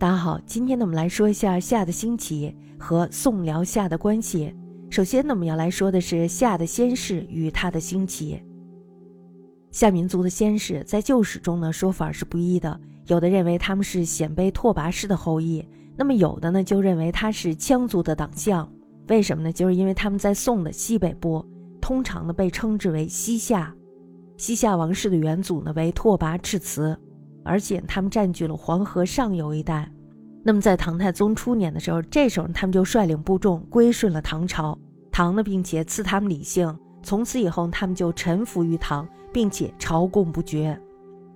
大家好，今天呢，我们来说一下夏的兴起和宋辽夏的关系。首先呢，我们要来说的是夏的先世与他的兴起。夏民族的先世在旧史中呢，说法是不一的，有的认为他们是鲜卑拓跋氏的后裔，那么有的呢就认为他是羌族的党项。为什么呢？就是因为他们在宋的西北部，通常呢被称之为西夏。西夏王室的元祖呢为拓跋赤辞。而且他们占据了黄河上游一带。那么在唐太宗初年的时候，这时候他们就率领部众归顺了唐朝，唐呢，并且赐他们李姓。从此以后，他们就臣服于唐，并且朝贡不绝。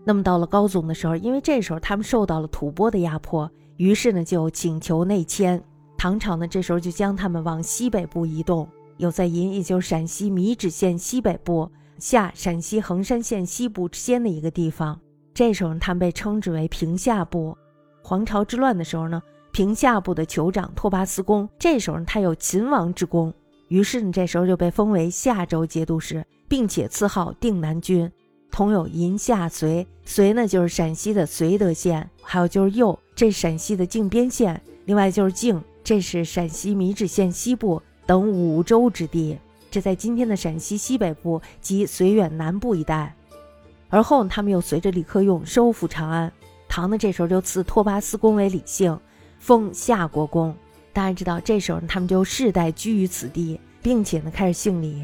那么到了高宗的时候，因为这时候他们受到了吐蕃的压迫，于是呢就请求内迁。唐朝呢这时候就将他们往西北部移动，有在银，也就是陕西米脂县西北部下陕西横山县西部之间的一个地方。这时候，他们被称之为平夏部。黄巢之乱的时候呢，平夏部的酋长拓跋思恭，这时候他有秦王之功，于是呢，这时候就被封为夏州节度使，并且赐号定南军，同有银夏绥。绥呢，就是陕西的绥德县；还有就是右，这陕西的靖边县；另外就是靖，这是陕西米脂县西部等五州之地，这在今天的陕西西北部及绥远南部一带。而后，他们又随着李克用收复长安。唐呢，这时候就赐拓跋思恭为李姓，封夏国公。大家知道，这时候他们就世代居于此地，并且呢开始姓李。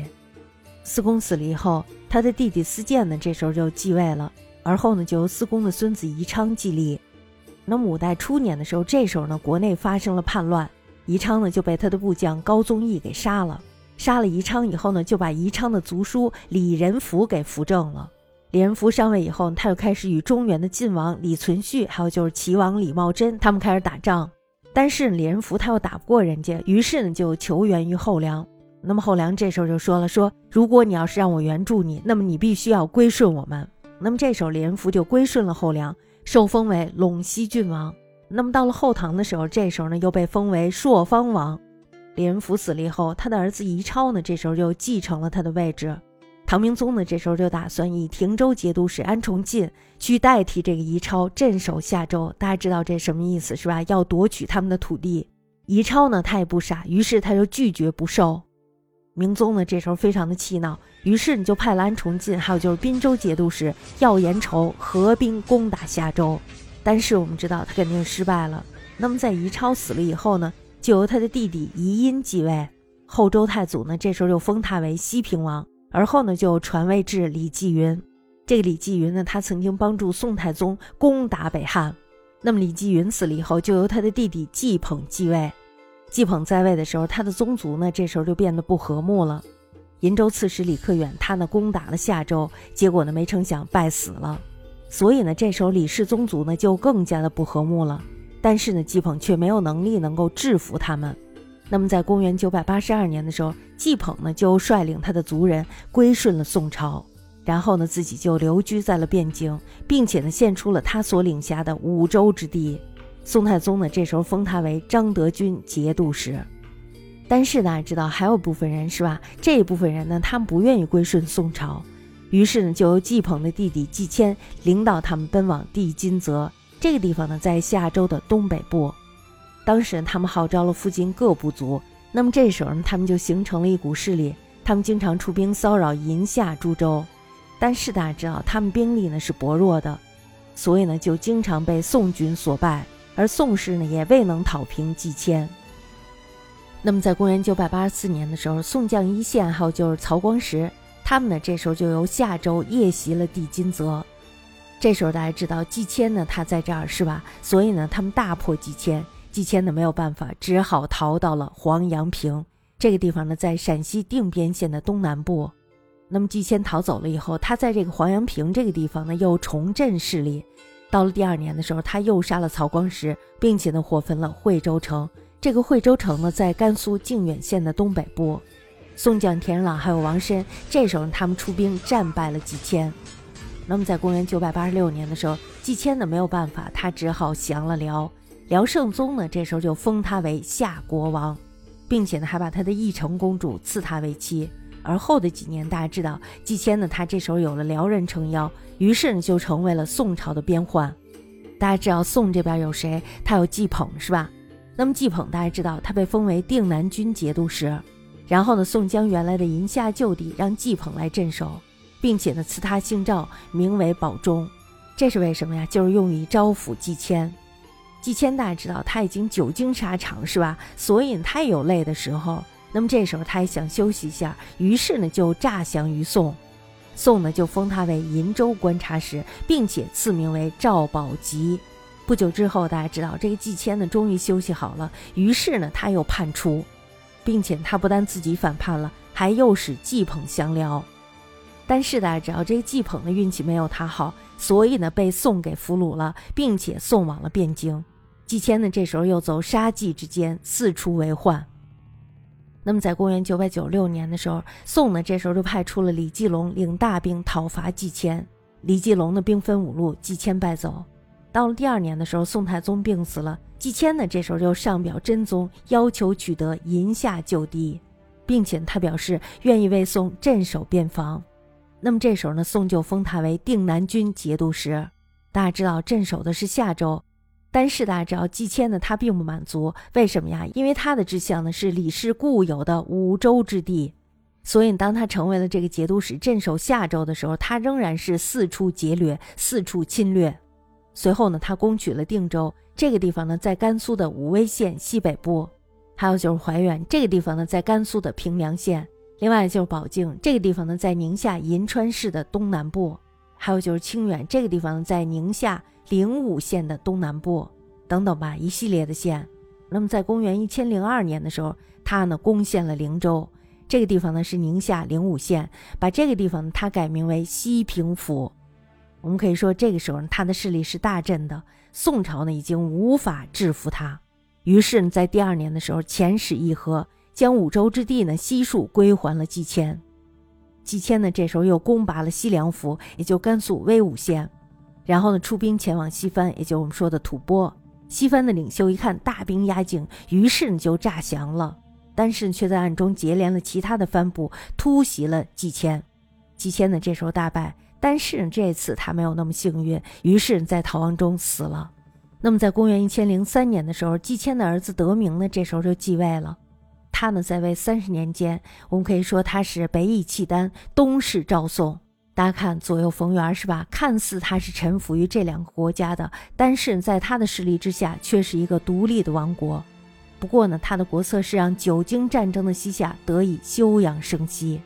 司公死了以后，他的弟弟司建呢，这时候就继位了。而后呢，就由司公的孙子宜昌继立。那么五代初年的时候，这时候呢，国内发生了叛乱，宜昌呢就被他的部将高宗义给杀了。杀了宜昌以后呢，就把宜昌的族叔李仁福给扶正了。李仁福上位以后，他又开始与中原的晋王李存勖，还有就是齐王李茂贞，他们开始打仗。但是李仁福他又打不过人家，于是呢就求援于后梁。那么后梁这时候就说了：“说如果你要是让我援助你，那么你必须要归顺我们。”那么这时候李仁福就归顺了后梁，受封为陇西郡王。那么到了后唐的时候，这时候呢又被封为朔方王。李仁福死了以后，他的儿子宜超呢这时候就继承了他的位置。唐明宗呢，这时候就打算以停州节度使安重进去代替这个宜超镇守夏州。大家知道这什么意思是吧？要夺取他们的土地。宜超呢，他也不傻，于是他就拒绝不受。明宗呢，这时候非常的气恼，于是你就派了安重进，还有就是滨州节度使要延仇，合兵攻打夏州。但是我们知道他肯定失败了。那么在宜超死了以后呢，就由他的弟弟宜殷继位。后周太祖呢，这时候就封他为西平王。而后呢，就传位至李继云。这个李继云呢，他曾经帮助宋太宗攻打北汉。那么李继云死了以后，就由他的弟弟继捧继位。继捧在位的时候，他的宗族呢，这时候就变得不和睦了。银州刺史李克远，他呢攻打了夏州，结果呢，没成想败死了。所以呢，这时候李氏宗族呢就更加的不和睦了。但是呢，季捧却没有能力能够制服他们。那么，在公元九百八十二年的时候，季捧呢就率领他的族人归顺了宋朝，然后呢自己就留居在了汴京，并且呢献出了他所领辖的五州之地。宋太宗呢这时候封他为张德军节度使。但是大家知道，还有部分人是吧？这一部分人呢，他们不愿意归顺宋朝，于是呢就由季捧的弟弟季谦领导他们奔往地金泽这个地方呢，在夏州的东北部。当时他们号召了附近各部族，那么这时候呢，他们就形成了一股势力。他们经常出兵骚扰银夏诸州，但是大家知道，他们兵力呢是薄弱的，所以呢就经常被宋军所败。而宋氏呢也未能讨平季谦。那么在公元九百八十四年的时候，宋将一线还有就是曹光实，他们呢这时候就由夏州夜袭了地金泽。这时候大家知道季谦呢他在这儿是吧？所以呢他们大破季谦。季谦呢没有办法，只好逃到了黄阳平这个地方呢，在陕西定边县的东南部。那么季谦逃走了以后，他在这个黄阳平这个地方呢，又重振势力。到了第二年的时候，他又杀了曹光实，并且呢火焚了惠州城。这个惠州城呢，在甘肃靖远县的东北部。宋将田仁朗还有王申，这时候他们出兵战败了季谦。那么在公元九百八十六年的时候，季谦呢没有办法，他只好降了辽。辽圣宗呢，这时候就封他为夏国王，并且呢，还把他的义成公主赐他为妻。而后的几年，大家知道，季谦呢，他这时候有了辽人撑腰，于是呢，就成为了宋朝的边患。大家知道宋这边有谁？他有季捧，是吧？那么季捧大家知道，他被封为定南军节度使。然后呢，宋将原来的银夏旧地让季捧来镇守，并且呢赐他姓赵，名为保中。这是为什么呀？就是用以招抚季谦。季谦大家知道，他已经久经沙场，是吧？所以他也有累的时候。那么这时候他也想休息一下，于是呢就诈降于宋。宋呢就封他为银州观察使，并且赐名为赵宝吉。不久之后，大家知道这个季谦呢终于休息好了，于是呢他又叛出。并且他不但自己反叛了，还诱使季捧相撩。但是大家知道，这个季捧的运气没有他好，所以呢被宋给俘虏了，并且送往了汴京。季谦呢这时候又走杀季之间，四处为患。那么在公元九百九六年的时候，宋呢这时候就派出了李继龙领大兵讨伐季谦。李继龙的兵分五路，季谦败走。到了第二年的时候，宋太宗病死了。季谦呢，这时候就上表真宗，要求取得银夏旧地，并且他表示愿意为宋镇守边防。那么这时候呢，宋就封他为定南军节度使。大家知道镇守的是夏州，但是大家知道季谦呢，他并不满足。为什么呀？因为他的志向呢是李氏固有的五州之地，所以当他成为了这个节度使，镇守夏州的时候，他仍然是四处劫掠，四处侵略。随后呢，他攻取了定州。这个地方呢，在甘肃的武威县西北部，还有就是怀远这个地方呢，在甘肃的平凉县，另外就是保靖这个地方呢，在宁夏银川市的东南部，还有就是清远这个地方在宁夏灵武县的东南部，等等吧，一系列的县。那么在公元一千零二年的时候，他呢攻陷了灵州，这个地方呢是宁夏灵武县，把这个地方呢他改名为西平府。我们可以说，这个时候他的势力是大振的。宋朝呢已经无法制服他，于是呢在第二年的时候遣使议和，将五州之地呢悉数归还了季谦。季谦呢这时候又攻拔了西凉府，也就甘肃威武县，然后呢出兵前往西番，也就我们说的吐蕃。西番的领袖一看大兵压境，于是呢就诈降了，但是却在暗中结连了其他的藩部，突袭了季谦。季谦呢这时候大败。但是呢这次他没有那么幸运，于是，在逃亡中死了。那么，在公元一千零三年的时候，季谦的儿子德明呢，这时候就继位了。他呢，在位三十年间，我们可以说他是北以契丹，东视赵宋。大家看左右逢源是吧？看似他是臣服于这两个国家的，但是在他的势力之下，却是一个独立的王国。不过呢，他的国策是让久经战争的西夏得以休养生息。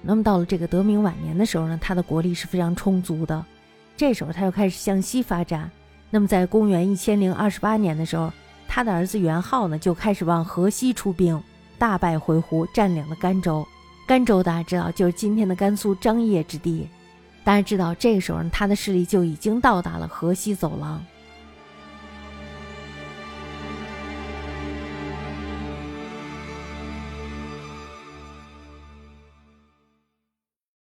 那么到了这个德明晚年的时候呢，他的国力是非常充足的，这时候他又开始向西发展。那么在公元一千零二十八年的时候，他的儿子元昊呢就开始往河西出兵，大败回鹘，占领了甘州。甘州大家知道就是今天的甘肃张掖之地。大家知道这个时候呢，他的势力就已经到达了河西走廊。